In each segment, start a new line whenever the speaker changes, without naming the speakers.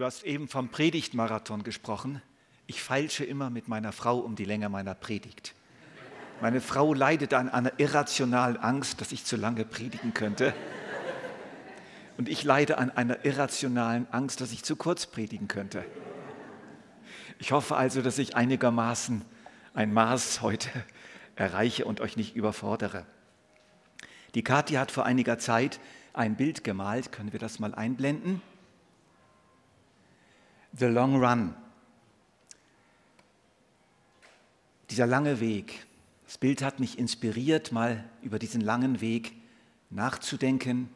Du hast eben vom Predigtmarathon gesprochen. Ich feilsche immer mit meiner Frau um die Länge meiner Predigt. Meine Frau leidet an einer irrationalen Angst, dass ich zu lange predigen könnte. Und ich leide an einer irrationalen Angst, dass ich zu kurz predigen könnte. Ich hoffe also, dass ich einigermaßen ein Maß heute erreiche und euch nicht überfordere. Die Kathi hat vor einiger Zeit ein Bild gemalt. Können wir das mal einblenden? The Long Run. Dieser lange Weg. Das Bild hat mich inspiriert, mal über diesen langen Weg nachzudenken.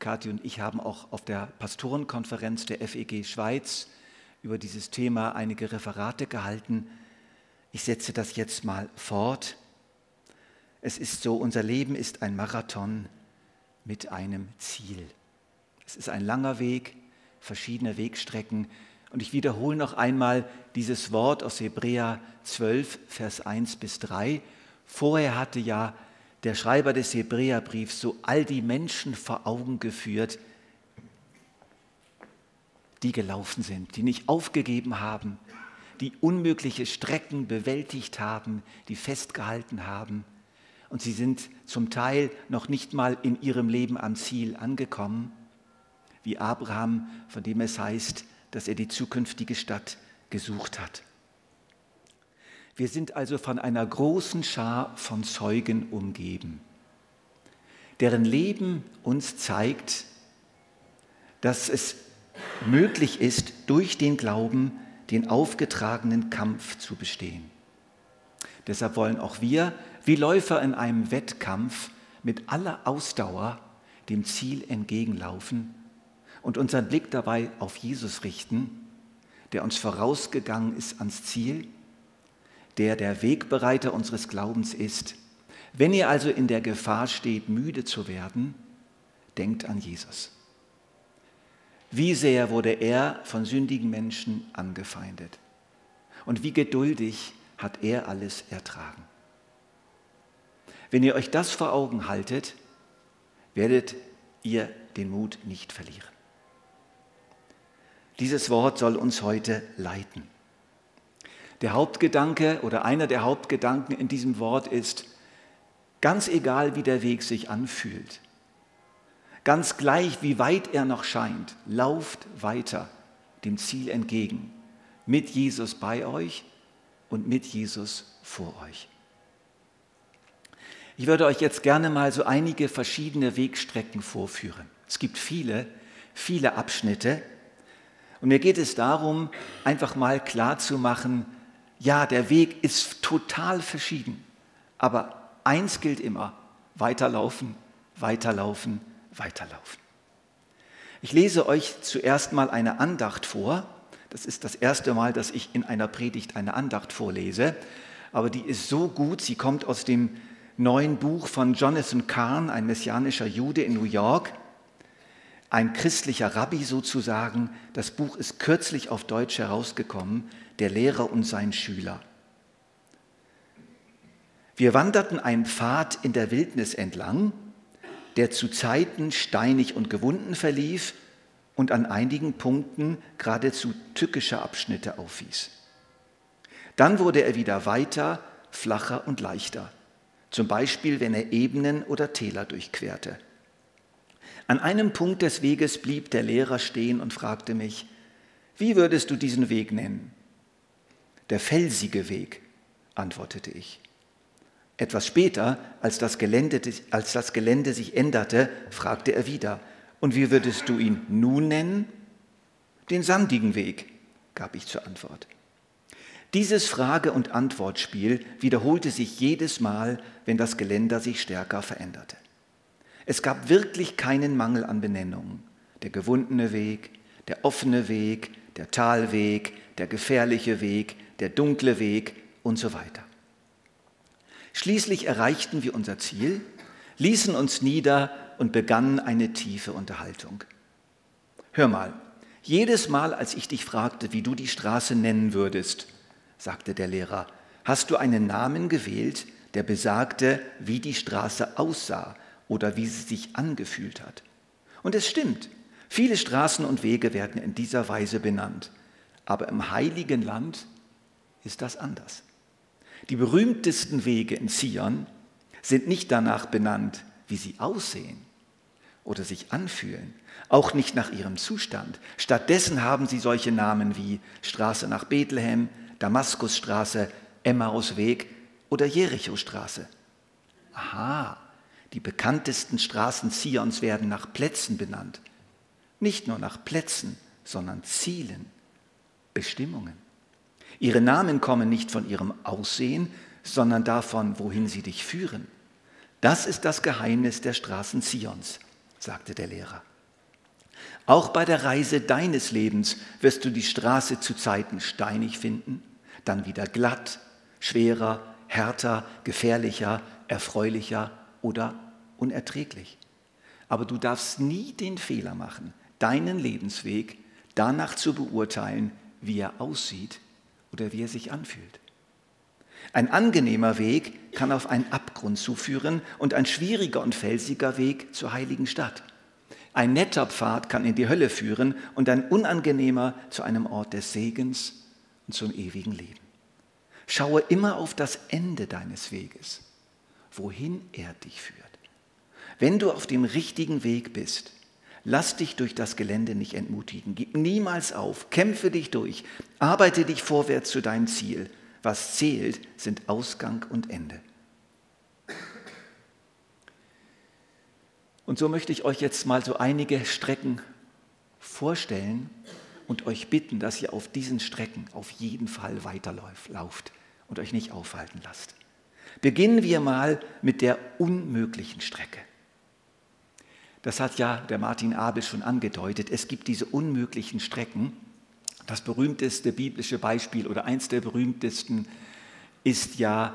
Kathi und ich haben auch auf der Pastorenkonferenz der FEG Schweiz über dieses Thema einige Referate gehalten. Ich setze das jetzt mal fort. Es ist so, unser Leben ist ein Marathon mit einem Ziel. Es ist ein langer Weg, verschiedene Wegstrecken, und ich wiederhole noch einmal dieses Wort aus Hebräer 12, Vers 1 bis 3. Vorher hatte ja der Schreiber des Hebräerbriefs so all die Menschen vor Augen geführt, die gelaufen sind, die nicht aufgegeben haben, die unmögliche Strecken bewältigt haben, die festgehalten haben. Und sie sind zum Teil noch nicht mal in ihrem Leben am Ziel angekommen, wie Abraham, von dem es heißt, dass er die zukünftige Stadt gesucht hat. Wir sind also von einer großen Schar von Zeugen umgeben, deren Leben uns zeigt, dass es möglich ist, durch den Glauben den aufgetragenen Kampf zu bestehen. Deshalb wollen auch wir, wie Läufer in einem Wettkampf, mit aller Ausdauer dem Ziel entgegenlaufen und unseren Blick dabei auf Jesus richten, der uns vorausgegangen ist ans Ziel, der der Wegbereiter unseres Glaubens ist. Wenn ihr also in der Gefahr steht, müde zu werden, denkt an Jesus. Wie sehr wurde er von sündigen Menschen angefeindet und wie geduldig hat er alles ertragen. Wenn ihr euch das vor Augen haltet, werdet ihr den Mut nicht verlieren. Dieses Wort soll uns heute leiten. Der Hauptgedanke oder einer der Hauptgedanken in diesem Wort ist, ganz egal wie der Weg sich anfühlt, ganz gleich wie weit er noch scheint, lauft weiter dem Ziel entgegen, mit Jesus bei euch und mit Jesus vor euch. Ich würde euch jetzt gerne mal so einige verschiedene Wegstrecken vorführen. Es gibt viele, viele Abschnitte, und mir geht es darum, einfach mal klarzumachen, ja, der Weg ist total verschieden, aber eins gilt immer, weiterlaufen, weiterlaufen, weiterlaufen. Ich lese euch zuerst mal eine Andacht vor. Das ist das erste Mal, dass ich in einer Predigt eine Andacht vorlese, aber die ist so gut, sie kommt aus dem neuen Buch von Jonathan Kahn, ein messianischer Jude in New York ein christlicher Rabbi sozusagen. Das Buch ist kürzlich auf Deutsch herausgekommen, Der Lehrer und sein Schüler. Wir wanderten einen Pfad in der Wildnis entlang, der zu Zeiten steinig und gewunden verlief und an einigen Punkten geradezu tückische Abschnitte aufwies. Dann wurde er wieder weiter, flacher und leichter, zum Beispiel wenn er Ebenen oder Täler durchquerte. An einem Punkt des Weges blieb der Lehrer stehen und fragte mich, wie würdest du diesen Weg nennen? Der felsige Weg, antwortete ich. Etwas später, als das, Gelände, als das Gelände sich änderte, fragte er wieder, und wie würdest du ihn nun nennen? Den sandigen Weg, gab ich zur Antwort. Dieses Frage- und Antwortspiel wiederholte sich jedes Mal, wenn das Geländer sich stärker veränderte. Es gab wirklich keinen Mangel an Benennungen. Der gewundene Weg, der offene Weg, der Talweg, der gefährliche Weg, der dunkle Weg und so weiter. Schließlich erreichten wir unser Ziel, ließen uns nieder und begannen eine tiefe Unterhaltung. Hör mal, jedes Mal, als ich dich fragte, wie du die Straße nennen würdest, sagte der Lehrer, hast du einen Namen gewählt, der besagte, wie die Straße aussah oder wie sie sich angefühlt hat. Und es stimmt, Viele Straßen und Wege werden in dieser Weise benannt, aber im heiligen Land ist das anders. Die berühmtesten Wege in Zion sind nicht danach benannt, wie sie aussehen oder sich anfühlen, auch nicht nach ihrem Zustand. Stattdessen haben sie solche Namen wie Straße nach Bethlehem, Damaskusstraße, Emmausweg oder Jerichostraße. Aha, die bekanntesten Straßen Zions werden nach Plätzen benannt. Nicht nur nach Plätzen, sondern Zielen, Bestimmungen. Ihre Namen kommen nicht von ihrem Aussehen, sondern davon, wohin sie dich führen. Das ist das Geheimnis der Straßen Zions, sagte der Lehrer. Auch bei der Reise deines Lebens wirst du die Straße zu Zeiten steinig finden, dann wieder glatt, schwerer, härter, gefährlicher, erfreulicher oder unerträglich. Aber du darfst nie den Fehler machen, deinen Lebensweg danach zu beurteilen, wie er aussieht oder wie er sich anfühlt. Ein angenehmer Weg kann auf einen Abgrund zuführen und ein schwieriger und felsiger Weg zur heiligen Stadt. Ein netter Pfad kann in die Hölle führen und ein unangenehmer zu einem Ort des Segens und zum ewigen Leben. Schaue immer auf das Ende deines Weges, wohin er dich führt. Wenn du auf dem richtigen Weg bist, lass dich durch das Gelände nicht entmutigen. Gib niemals auf, kämpfe dich durch, arbeite dich vorwärts zu deinem Ziel. Was zählt, sind Ausgang und Ende. Und so möchte ich euch jetzt mal so einige Strecken vorstellen und euch bitten, dass ihr auf diesen Strecken auf jeden Fall weiterlauft und euch nicht aufhalten lasst. Beginnen wir mal mit der unmöglichen Strecke. Das hat ja der Martin Abel schon angedeutet. Es gibt diese unmöglichen Strecken. Das berühmteste biblische Beispiel oder eins der berühmtesten ist ja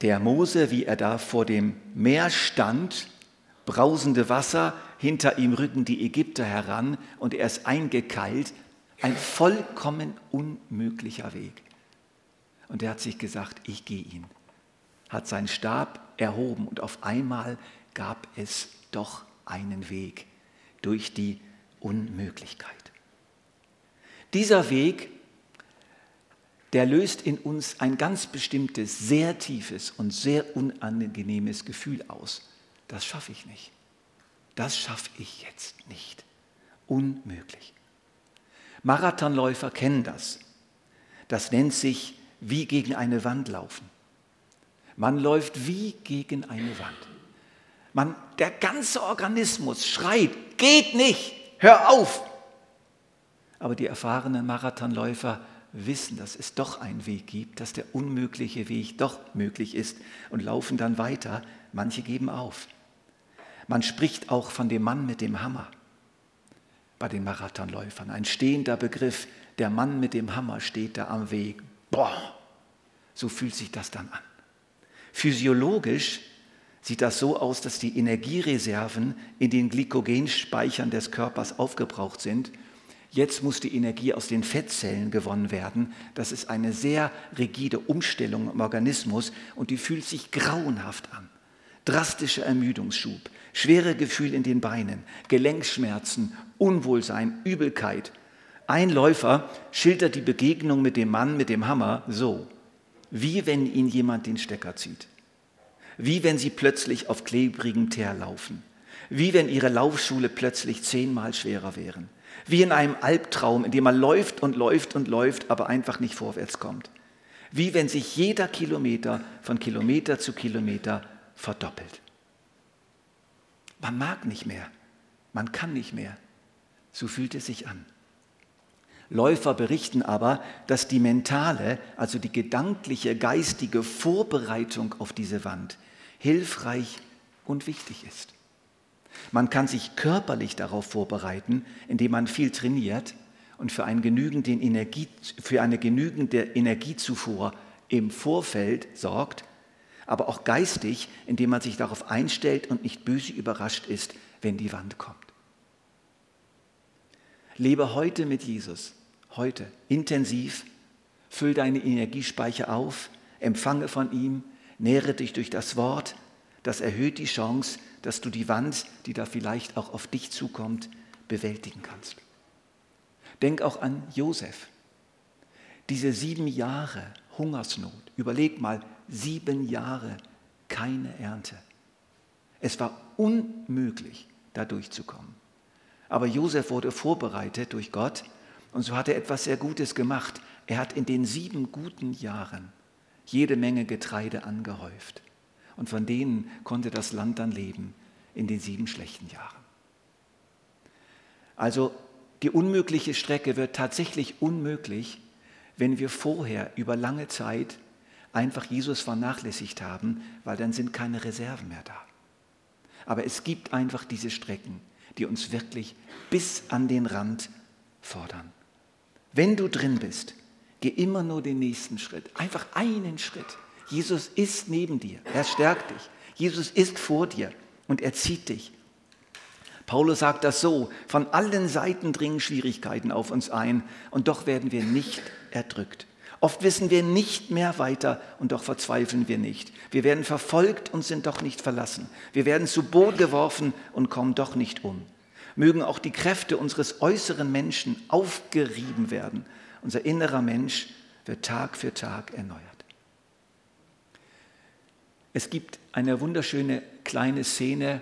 der Mose, wie er da vor dem Meer stand, brausende Wasser, hinter ihm rücken die Ägypter heran und er ist eingekeilt. Ein vollkommen unmöglicher Weg. Und er hat sich gesagt, ich gehe ihn. Hat seinen Stab erhoben und auf einmal gab es doch einen Weg durch die Unmöglichkeit. Dieser Weg, der löst in uns ein ganz bestimmtes, sehr tiefes und sehr unangenehmes Gefühl aus. Das schaffe ich nicht. Das schaffe ich jetzt nicht. Unmöglich. Marathonläufer kennen das. Das nennt sich wie gegen eine Wand laufen. Man läuft wie gegen eine Wand. Man, der ganze Organismus schreit, geht nicht, hör auf. Aber die erfahrenen Marathonläufer wissen, dass es doch einen Weg gibt, dass der unmögliche Weg doch möglich ist und laufen dann weiter. Manche geben auf. Man spricht auch von dem Mann mit dem Hammer bei den Marathonläufern. Ein stehender Begriff, der Mann mit dem Hammer steht da am Weg. Boah, so fühlt sich das dann an. Physiologisch sieht das so aus, dass die Energiereserven in den Glykogenspeichern des Körpers aufgebraucht sind. Jetzt muss die Energie aus den Fettzellen gewonnen werden. Das ist eine sehr rigide Umstellung im Organismus und die fühlt sich grauenhaft an. Drastischer Ermüdungsschub, schwere Gefühl in den Beinen, Gelenkschmerzen, Unwohlsein, Übelkeit. Ein Läufer schildert die Begegnung mit dem Mann mit dem Hammer so, wie wenn ihn jemand den Stecker zieht. Wie wenn sie plötzlich auf klebrigem Teer laufen, wie wenn ihre Laufschule plötzlich zehnmal schwerer wären, wie in einem Albtraum, in dem man läuft und läuft und läuft, aber einfach nicht vorwärts kommt, wie wenn sich jeder Kilometer von Kilometer zu Kilometer verdoppelt. Man mag nicht mehr, man kann nicht mehr, so fühlt es sich an. Läufer berichten aber, dass die mentale, also die gedankliche, geistige Vorbereitung auf diese Wand hilfreich und wichtig ist. Man kann sich körperlich darauf vorbereiten, indem man viel trainiert und für, einen genügenden Energie, für eine genügende Energiezufuhr im Vorfeld sorgt, aber auch geistig, indem man sich darauf einstellt und nicht böse überrascht ist, wenn die Wand kommt. Lebe heute mit Jesus, heute intensiv, füll deine Energiespeicher auf, empfange von ihm, nähre dich durch das Wort, das erhöht die Chance, dass du die Wand, die da vielleicht auch auf dich zukommt, bewältigen kannst. Denk auch an Josef. Diese sieben Jahre Hungersnot, überleg mal, sieben Jahre keine Ernte. Es war unmöglich, da durchzukommen. Aber Josef wurde vorbereitet durch Gott und so hat er etwas sehr Gutes gemacht. Er hat in den sieben guten Jahren jede Menge Getreide angehäuft. Und von denen konnte das Land dann leben in den sieben schlechten Jahren. Also die unmögliche Strecke wird tatsächlich unmöglich, wenn wir vorher über lange Zeit einfach Jesus vernachlässigt haben, weil dann sind keine Reserven mehr da. Aber es gibt einfach diese Strecken, die uns wirklich bis an den Rand fordern. Wenn du drin bist, geh immer nur den nächsten Schritt, einfach einen Schritt. Jesus ist neben dir, er stärkt dich. Jesus ist vor dir und er zieht dich. Paulus sagt das so, von allen Seiten dringen Schwierigkeiten auf uns ein und doch werden wir nicht erdrückt. Oft wissen wir nicht mehr weiter und doch verzweifeln wir nicht. Wir werden verfolgt und sind doch nicht verlassen. Wir werden zu Boden geworfen und kommen doch nicht um. Mögen auch die Kräfte unseres äußeren Menschen aufgerieben werden. Unser innerer Mensch wird Tag für Tag erneuert. Es gibt eine wunderschöne kleine Szene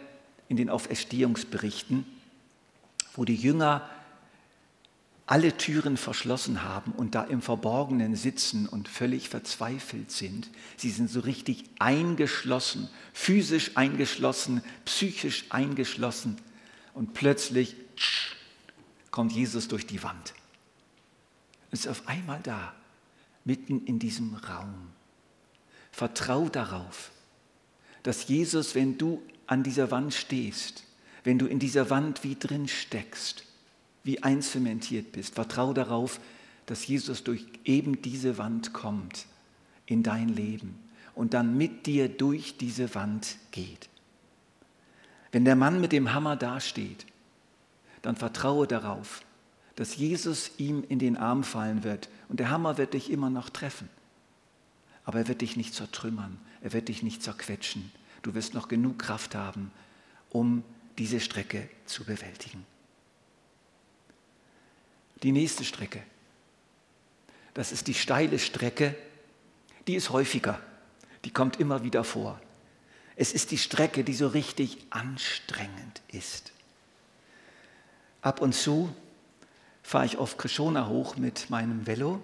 in den Auferstehungsberichten, wo die Jünger alle Türen verschlossen haben und da im Verborgenen sitzen und völlig verzweifelt sind. Sie sind so richtig eingeschlossen, physisch eingeschlossen, psychisch eingeschlossen. Und plötzlich kommt Jesus durch die Wand. Ist auf einmal da, mitten in diesem Raum. Vertrau darauf, dass Jesus, wenn du an dieser Wand stehst, wenn du in dieser Wand wie drin steckst, wie einzementiert bist. Vertrau darauf, dass Jesus durch eben diese Wand kommt in dein Leben und dann mit dir durch diese Wand geht. Wenn der Mann mit dem Hammer dasteht, dann vertraue darauf, dass Jesus ihm in den Arm fallen wird und der Hammer wird dich immer noch treffen. Aber er wird dich nicht zertrümmern, er wird dich nicht zerquetschen. Du wirst noch genug Kraft haben, um diese Strecke zu bewältigen. Die nächste Strecke, das ist die steile Strecke, die ist häufiger, die kommt immer wieder vor. Es ist die Strecke, die so richtig anstrengend ist. Ab und zu fahre ich auf Krishona hoch mit meinem Velo,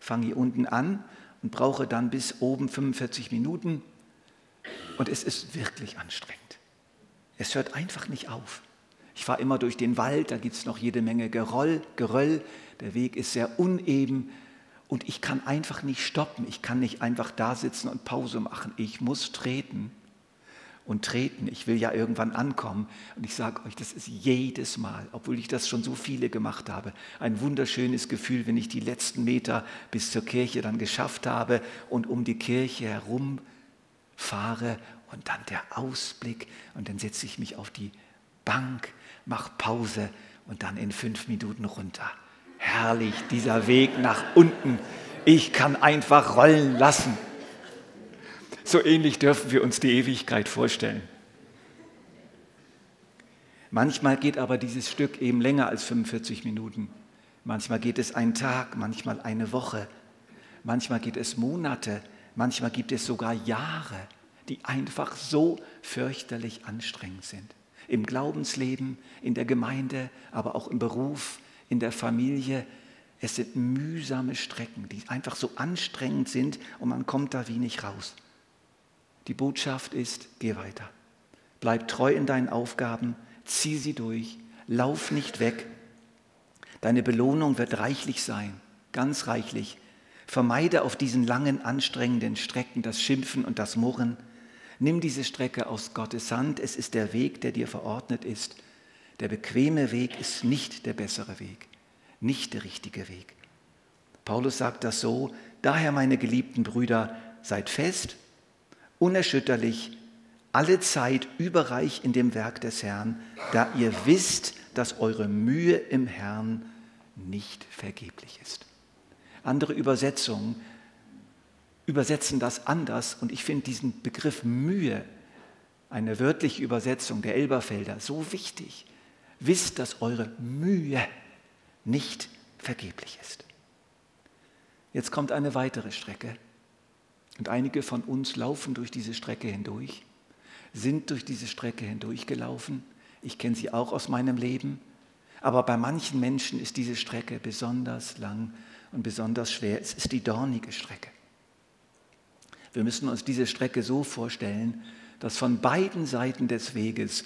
fange hier unten an und brauche dann bis oben 45 Minuten. Und es ist wirklich anstrengend. Es hört einfach nicht auf. Ich fahre immer durch den Wald, da gibt es noch jede Menge Geroll, Geröll. Der Weg ist sehr uneben und ich kann einfach nicht stoppen. Ich kann nicht einfach da sitzen und Pause machen. Ich muss treten und treten. Ich will ja irgendwann ankommen. Und ich sage euch, das ist jedes Mal, obwohl ich das schon so viele gemacht habe, ein wunderschönes Gefühl, wenn ich die letzten Meter bis zur Kirche dann geschafft habe und um die Kirche herum fahre und dann der Ausblick und dann setze ich mich auf die Bank mach Pause und dann in fünf Minuten runter. Herrlich, dieser Weg nach unten. Ich kann einfach rollen lassen. So ähnlich dürfen wir uns die Ewigkeit vorstellen. Manchmal geht aber dieses Stück eben länger als 45 Minuten. Manchmal geht es einen Tag, manchmal eine Woche, manchmal geht es Monate, manchmal gibt es sogar Jahre, die einfach so fürchterlich anstrengend sind im Glaubensleben, in der Gemeinde, aber auch im Beruf, in der Familie. Es sind mühsame Strecken, die einfach so anstrengend sind und man kommt da wie nicht raus. Die Botschaft ist, geh weiter. Bleib treu in deinen Aufgaben, zieh sie durch, lauf nicht weg. Deine Belohnung wird reichlich sein, ganz reichlich. Vermeide auf diesen langen, anstrengenden Strecken das Schimpfen und das Murren. Nimm diese Strecke aus Gottes Hand. Es ist der Weg, der dir verordnet ist. Der bequeme Weg ist nicht der bessere Weg, nicht der richtige Weg. Paulus sagt das so, daher meine geliebten Brüder, seid fest, unerschütterlich, alle Zeit überreich in dem Werk des Herrn, da ihr wisst, dass eure Mühe im Herrn nicht vergeblich ist. Andere Übersetzungen übersetzen das anders und ich finde diesen Begriff Mühe, eine wörtliche Übersetzung der Elberfelder, so wichtig. Wisst, dass eure Mühe nicht vergeblich ist. Jetzt kommt eine weitere Strecke. Und einige von uns laufen durch diese Strecke hindurch, sind durch diese Strecke hindurchgelaufen. Ich kenne sie auch aus meinem Leben. Aber bei manchen Menschen ist diese Strecke besonders lang und besonders schwer. Es ist die dornige Strecke. Wir müssen uns diese Strecke so vorstellen, dass von beiden Seiten des Weges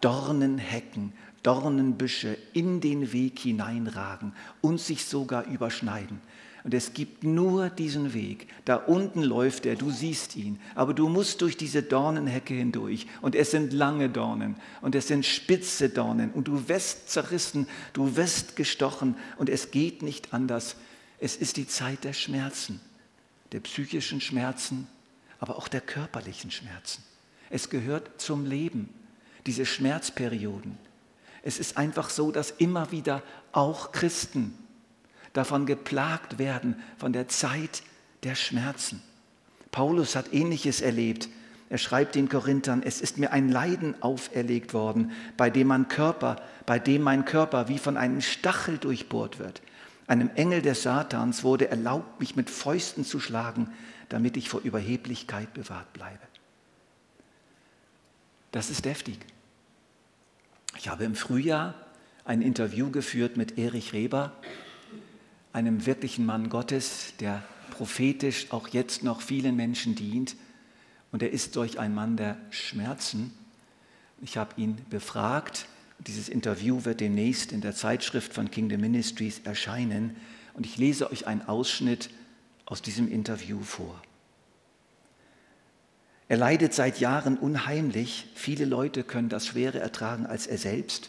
Dornenhecken, Dornenbüsche in den Weg hineinragen und sich sogar überschneiden. Und es gibt nur diesen Weg. Da unten läuft er, du siehst ihn. Aber du musst durch diese Dornenhecke hindurch. Und es sind lange Dornen und es sind spitze Dornen. Und du wirst zerrissen, du wirst gestochen. Und es geht nicht anders. Es ist die Zeit der Schmerzen, der psychischen Schmerzen, aber auch der körperlichen Schmerzen. Es gehört zum Leben, diese Schmerzperioden. Es ist einfach so, dass immer wieder auch Christen davon geplagt werden, von der Zeit der Schmerzen. Paulus hat ähnliches erlebt. Er schreibt den Korinthern, es ist mir ein Leiden auferlegt worden, bei dem mein Körper, bei dem mein Körper wie von einem Stachel durchbohrt wird. Einem Engel des Satans wurde erlaubt, mich mit Fäusten zu schlagen, damit ich vor Überheblichkeit bewahrt bleibe. Das ist deftig. Ich habe im Frühjahr ein Interview geführt mit Erich Reber, einem wirklichen Mann Gottes, der prophetisch auch jetzt noch vielen Menschen dient. Und er ist solch ein Mann der Schmerzen. Ich habe ihn befragt. Dieses Interview wird demnächst in der Zeitschrift von Kingdom Ministries erscheinen. Und ich lese euch einen Ausschnitt aus diesem Interview vor. Er leidet seit Jahren unheimlich. Viele Leute können das schwerer ertragen als er selbst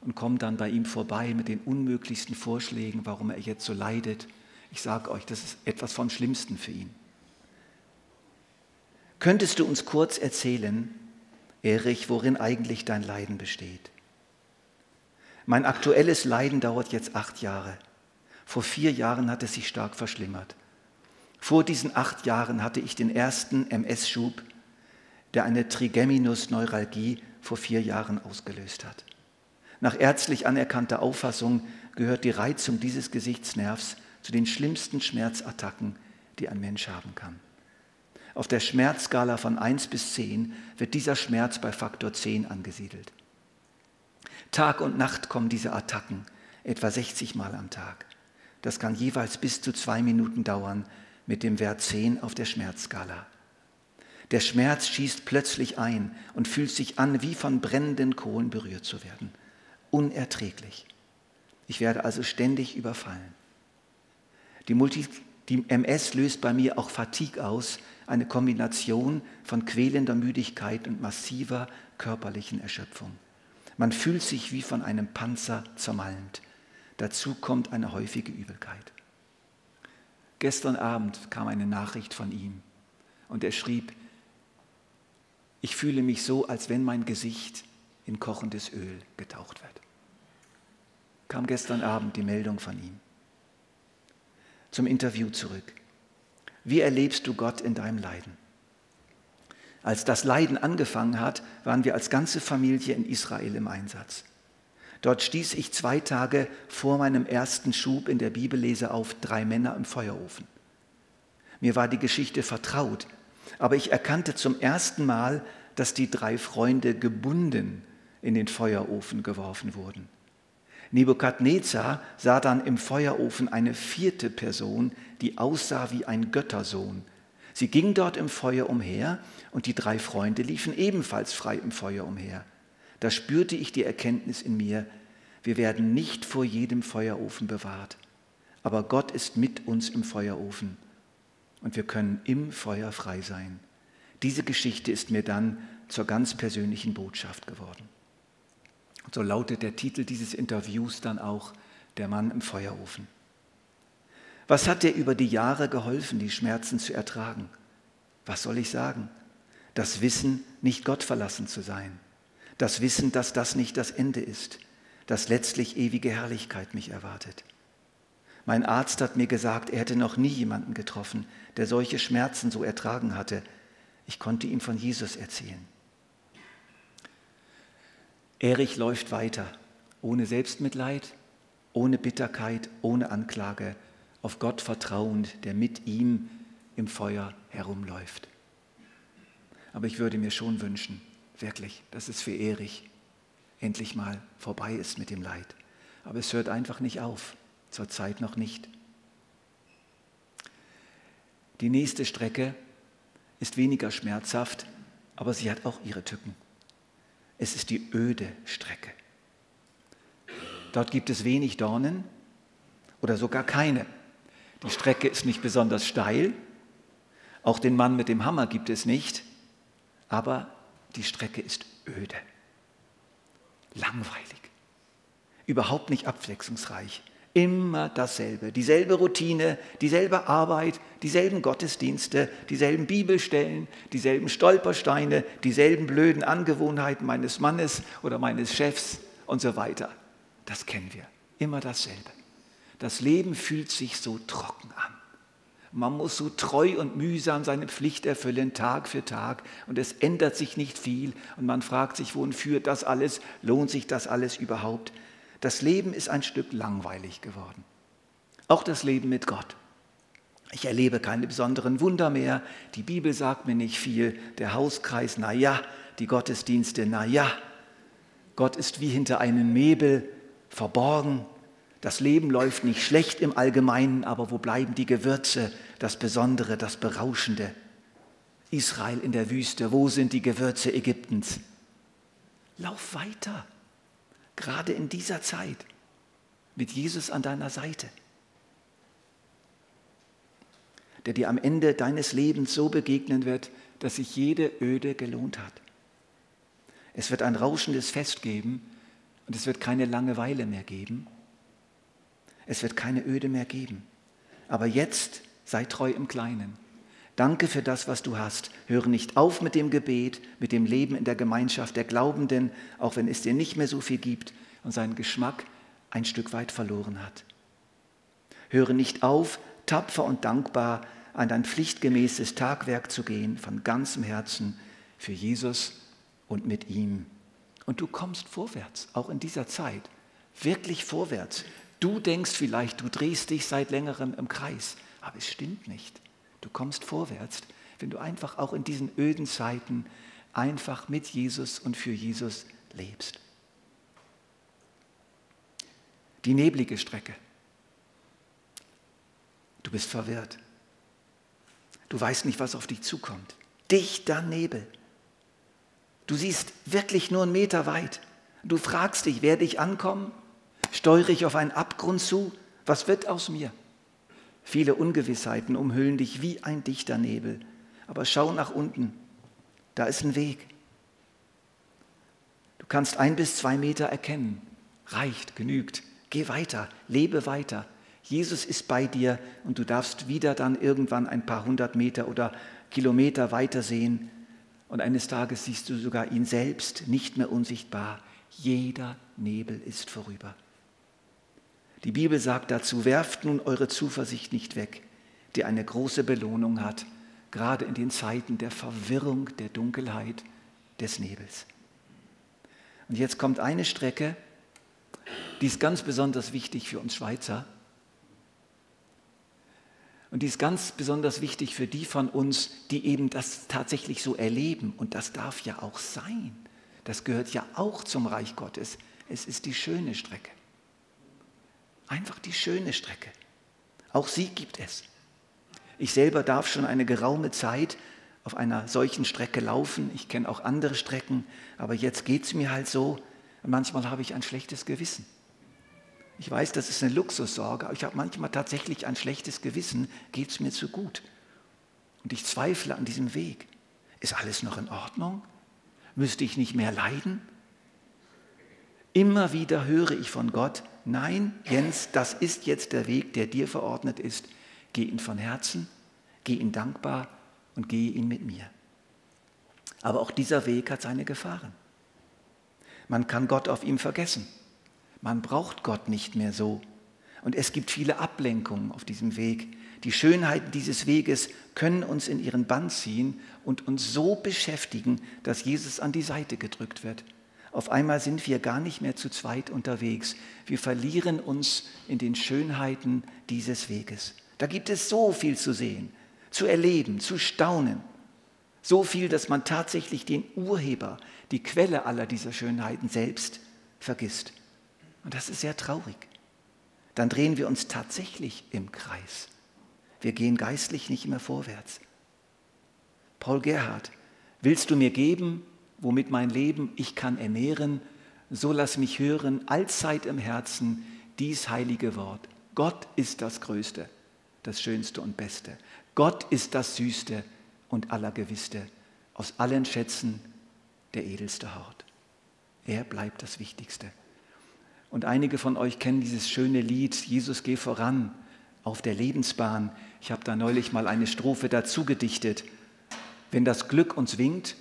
und kommen dann bei ihm vorbei mit den unmöglichsten Vorschlägen, warum er jetzt so leidet. Ich sage euch, das ist etwas vom Schlimmsten für ihn. Könntest du uns kurz erzählen, Erich, worin eigentlich dein Leiden besteht? Mein aktuelles Leiden dauert jetzt acht Jahre. Vor vier Jahren hat es sich stark verschlimmert. Vor diesen acht Jahren hatte ich den ersten MS-Schub der eine Trigeminusneuralgie vor vier Jahren ausgelöst hat. Nach ärztlich anerkannter Auffassung gehört die Reizung dieses Gesichtsnervs zu den schlimmsten Schmerzattacken, die ein Mensch haben kann. Auf der Schmerzskala von 1 bis 10 wird dieser Schmerz bei Faktor 10 angesiedelt. Tag und Nacht kommen diese Attacken, etwa 60 Mal am Tag. Das kann jeweils bis zu zwei Minuten dauern mit dem Wert 10 auf der Schmerzskala. Der Schmerz schießt plötzlich ein und fühlt sich an, wie von brennenden Kohlen berührt zu werden. Unerträglich. Ich werde also ständig überfallen. Die, Multi, die MS löst bei mir auch Fatigue aus, eine Kombination von quälender Müdigkeit und massiver körperlichen Erschöpfung. Man fühlt sich wie von einem Panzer zermalmt. Dazu kommt eine häufige Übelkeit. Gestern Abend kam eine Nachricht von ihm und er schrieb, ich fühle mich so, als wenn mein Gesicht in kochendes Öl getaucht wird. Kam gestern Abend die Meldung von ihm. Zum Interview zurück. Wie erlebst du Gott in deinem Leiden? Als das Leiden angefangen hat, waren wir als ganze Familie in Israel im Einsatz. Dort stieß ich zwei Tage vor meinem ersten Schub in der Bibellese auf drei Männer im Feuerofen. Mir war die Geschichte vertraut, aber ich erkannte zum ersten Mal, dass die drei Freunde gebunden in den Feuerofen geworfen wurden. Nebukadnezar sah dann im Feuerofen eine vierte Person, die aussah wie ein Göttersohn. Sie ging dort im Feuer umher und die drei Freunde liefen ebenfalls frei im Feuer umher. Da spürte ich die Erkenntnis in mir, wir werden nicht vor jedem Feuerofen bewahrt, aber Gott ist mit uns im Feuerofen und wir können im Feuer frei sein. Diese Geschichte ist mir dann zur ganz persönlichen Botschaft geworden. So lautet der Titel dieses Interviews dann auch Der Mann im Feuerofen. Was hat dir über die Jahre geholfen, die Schmerzen zu ertragen? Was soll ich sagen? Das Wissen, nicht Gott verlassen zu sein. Das Wissen, dass das nicht das Ende ist, dass letztlich ewige Herrlichkeit mich erwartet. Mein Arzt hat mir gesagt, er hätte noch nie jemanden getroffen, der solche Schmerzen so ertragen hatte. Ich konnte ihm von Jesus erzählen. Erich läuft weiter ohne Selbstmitleid, ohne Bitterkeit, ohne Anklage, auf Gott vertrauend, der mit ihm im Feuer herumläuft. Aber ich würde mir schon wünschen, wirklich, dass es für Erich endlich mal vorbei ist mit dem Leid. Aber es hört einfach nicht auf, zurzeit noch nicht. Die nächste Strecke ist weniger schmerzhaft, aber sie hat auch ihre Tücken. Es ist die öde Strecke. Dort gibt es wenig Dornen oder sogar keine. Die Strecke ist nicht besonders steil. Auch den Mann mit dem Hammer gibt es nicht. Aber die Strecke ist öde. Langweilig. Überhaupt nicht abwechslungsreich. Immer dasselbe, dieselbe Routine, dieselbe Arbeit, dieselben Gottesdienste, dieselben Bibelstellen, dieselben Stolpersteine, dieselben blöden Angewohnheiten meines Mannes oder meines Chefs und so weiter. Das kennen wir. Immer dasselbe. Das Leben fühlt sich so trocken an. Man muss so treu und mühsam seine Pflicht erfüllen, Tag für Tag. Und es ändert sich nicht viel. Und man fragt sich, wohin führt das alles? Lohnt sich das alles überhaupt? Das Leben ist ein Stück langweilig geworden. Auch das Leben mit Gott. Ich erlebe keine besonderen Wunder mehr. Die Bibel sagt mir nicht viel. Der Hauskreis, na ja. Die Gottesdienste, na ja. Gott ist wie hinter einem Nebel verborgen. Das Leben läuft nicht schlecht im Allgemeinen, aber wo bleiben die Gewürze, das Besondere, das Berauschende? Israel in der Wüste, wo sind die Gewürze Ägyptens? Lauf weiter gerade in dieser Zeit, mit Jesus an deiner Seite, der dir am Ende deines Lebens so begegnen wird, dass sich jede Öde gelohnt hat. Es wird ein rauschendes Fest geben und es wird keine Langeweile mehr geben. Es wird keine Öde mehr geben. Aber jetzt sei treu im Kleinen. Danke für das, was du hast. Höre nicht auf mit dem Gebet, mit dem Leben in der Gemeinschaft der Glaubenden, auch wenn es dir nicht mehr so viel gibt und seinen Geschmack ein Stück weit verloren hat. Höre nicht auf, tapfer und dankbar an dein pflichtgemäßes Tagwerk zu gehen, von ganzem Herzen für Jesus und mit ihm. Und du kommst vorwärts, auch in dieser Zeit, wirklich vorwärts. Du denkst vielleicht, du drehst dich seit längerem im Kreis, aber es stimmt nicht. Du kommst vorwärts, wenn du einfach auch in diesen öden Zeiten einfach mit Jesus und für Jesus lebst. Die neblige Strecke. Du bist verwirrt. Du weißt nicht, was auf dich zukommt. Dichter Nebel. Du siehst wirklich nur einen Meter weit. Du fragst dich, werde ich ankommen? Steuere ich auf einen Abgrund zu? Was wird aus mir? Viele Ungewissheiten umhüllen dich wie ein dichter Nebel. Aber schau nach unten, da ist ein Weg. Du kannst ein bis zwei Meter erkennen. Reicht, genügt. Geh weiter, lebe weiter. Jesus ist bei dir und du darfst wieder dann irgendwann ein paar hundert Meter oder Kilometer weiter sehen. Und eines Tages siehst du sogar ihn selbst nicht mehr unsichtbar. Jeder Nebel ist vorüber. Die Bibel sagt dazu, werft nun eure Zuversicht nicht weg, die eine große Belohnung hat, gerade in den Zeiten der Verwirrung, der Dunkelheit, des Nebels. Und jetzt kommt eine Strecke, die ist ganz besonders wichtig für uns Schweizer. Und die ist ganz besonders wichtig für die von uns, die eben das tatsächlich so erleben. Und das darf ja auch sein. Das gehört ja auch zum Reich Gottes. Es ist die schöne Strecke. Einfach die schöne Strecke. Auch sie gibt es. Ich selber darf schon eine geraume Zeit auf einer solchen Strecke laufen. Ich kenne auch andere Strecken, aber jetzt geht es mir halt so. Manchmal habe ich ein schlechtes Gewissen. Ich weiß, das ist eine Luxussorge, aber ich habe manchmal tatsächlich ein schlechtes Gewissen. Geht es mir zu gut? Und ich zweifle an diesem Weg. Ist alles noch in Ordnung? Müsste ich nicht mehr leiden? Immer wieder höre ich von Gott, nein, Jens, das ist jetzt der Weg, der dir verordnet ist. Geh ihn von Herzen, geh ihn dankbar und geh ihn mit mir. Aber auch dieser Weg hat seine Gefahren. Man kann Gott auf ihm vergessen. Man braucht Gott nicht mehr so. Und es gibt viele Ablenkungen auf diesem Weg. Die Schönheiten dieses Weges können uns in ihren Bann ziehen und uns so beschäftigen, dass Jesus an die Seite gedrückt wird Auf einmal sind wir gar nicht mehr zu zweit unterwegs. Wir verlieren uns in den Schönheiten dieses Weges. Da gibt es so viel zu sehen, zu erleben, zu staunen. So viel, dass man tatsächlich den Urheber, die Quelle aller dieser Schönheiten selbst vergisst. Und das ist sehr traurig. Dann drehen wir uns tatsächlich im Kreis. Wir gehen geistlich nicht mehr vorwärts. Paul Gerhard, willst du mir geben, womit mein Leben ich kann ernähren, so lass mich hören allzeit im Herzen dies heilige Wort. Gott ist das Größte, das Schönste und Beste. Gott ist das Süßte und Allergewisste. Aus allen Schätzen der edelste Hort. Er bleibt das Wichtigste. Und einige von euch kennen dieses schöne Lied, Jesus geh voran auf der Lebensbahn. Ich habe da neulich mal eine Strophe dazu gedichtet. Wenn das Glück uns winkt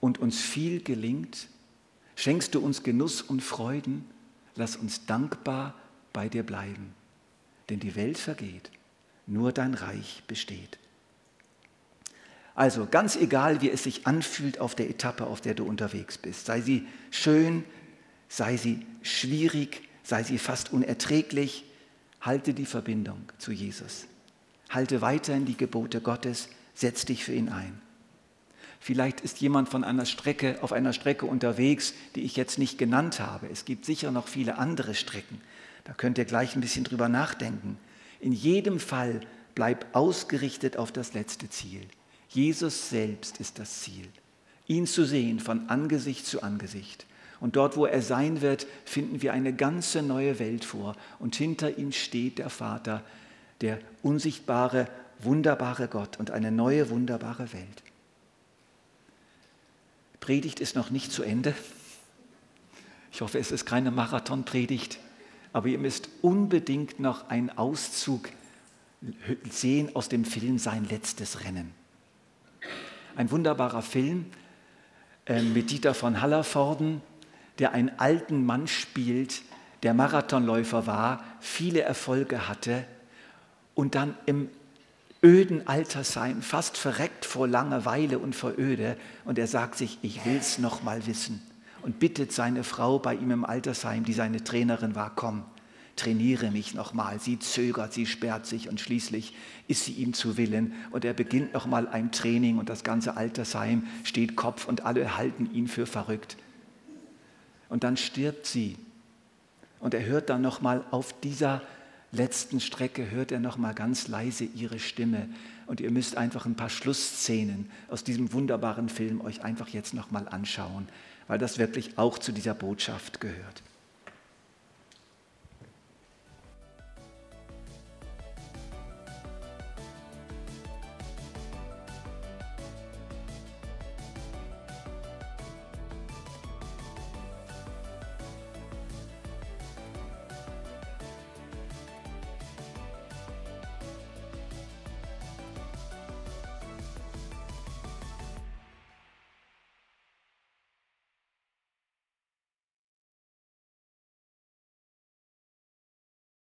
und uns viel gelingt, schenkst du uns Genuss und Freuden, lass uns dankbar bei dir bleiben. Denn die Welt vergeht, nur dein Reich besteht. Also ganz egal, wie es sich anfühlt auf der Etappe, auf der du unterwegs bist, sei sie schön, sei sie schwierig, sei sie fast unerträglich, halte die Verbindung zu Jesus. Halte weiterhin die Gebote Gottes, setz dich für ihn ein. Vielleicht ist jemand von einer Strecke auf einer Strecke unterwegs, die ich jetzt nicht genannt habe. Es gibt sicher noch viele andere Strecken. Da könnt ihr gleich ein bisschen drüber nachdenken. In jedem Fall bleib ausgerichtet auf das letzte Ziel. Jesus selbst ist das Ziel. Ihn zu sehen von Angesicht zu Angesicht. Und dort, wo er sein wird, finden wir eine ganze neue Welt vor. Und hinter ihm steht der Vater, der unsichtbare, wunderbare Gott und eine neue, wunderbare Welt. Predigt ist noch nicht zu Ende. Ich hoffe, es ist keine Marathonpredigt, aber ihr müsst unbedingt noch einen Auszug sehen aus dem Film Sein letztes Rennen ein wunderbarer Film äh, mit Dieter von Hallervorden, der einen alten Mann spielt, der Marathonläufer war, viele Erfolge hatte und dann im öden Altersheim fast verreckt vor Langeweile und vor Öde und er sagt sich, ich will es noch mal wissen und bittet seine Frau bei ihm im Altersheim, die seine Trainerin war, komm, trainiere mich nochmal. Sie zögert, sie sperrt sich und schließlich ist sie ihm zu Willen und er beginnt nochmal ein Training und das ganze Altersheim steht Kopf und alle halten ihn für verrückt. Und dann stirbt sie und er hört dann nochmal auf dieser letzten Strecke, hört er nochmal ganz leise ihre Stimme und ihr müsst einfach ein paar Schlussszenen aus diesem wunderbaren Film euch einfach jetzt nochmal anschauen, weil das wirklich auch zu dieser Botschaft gehört.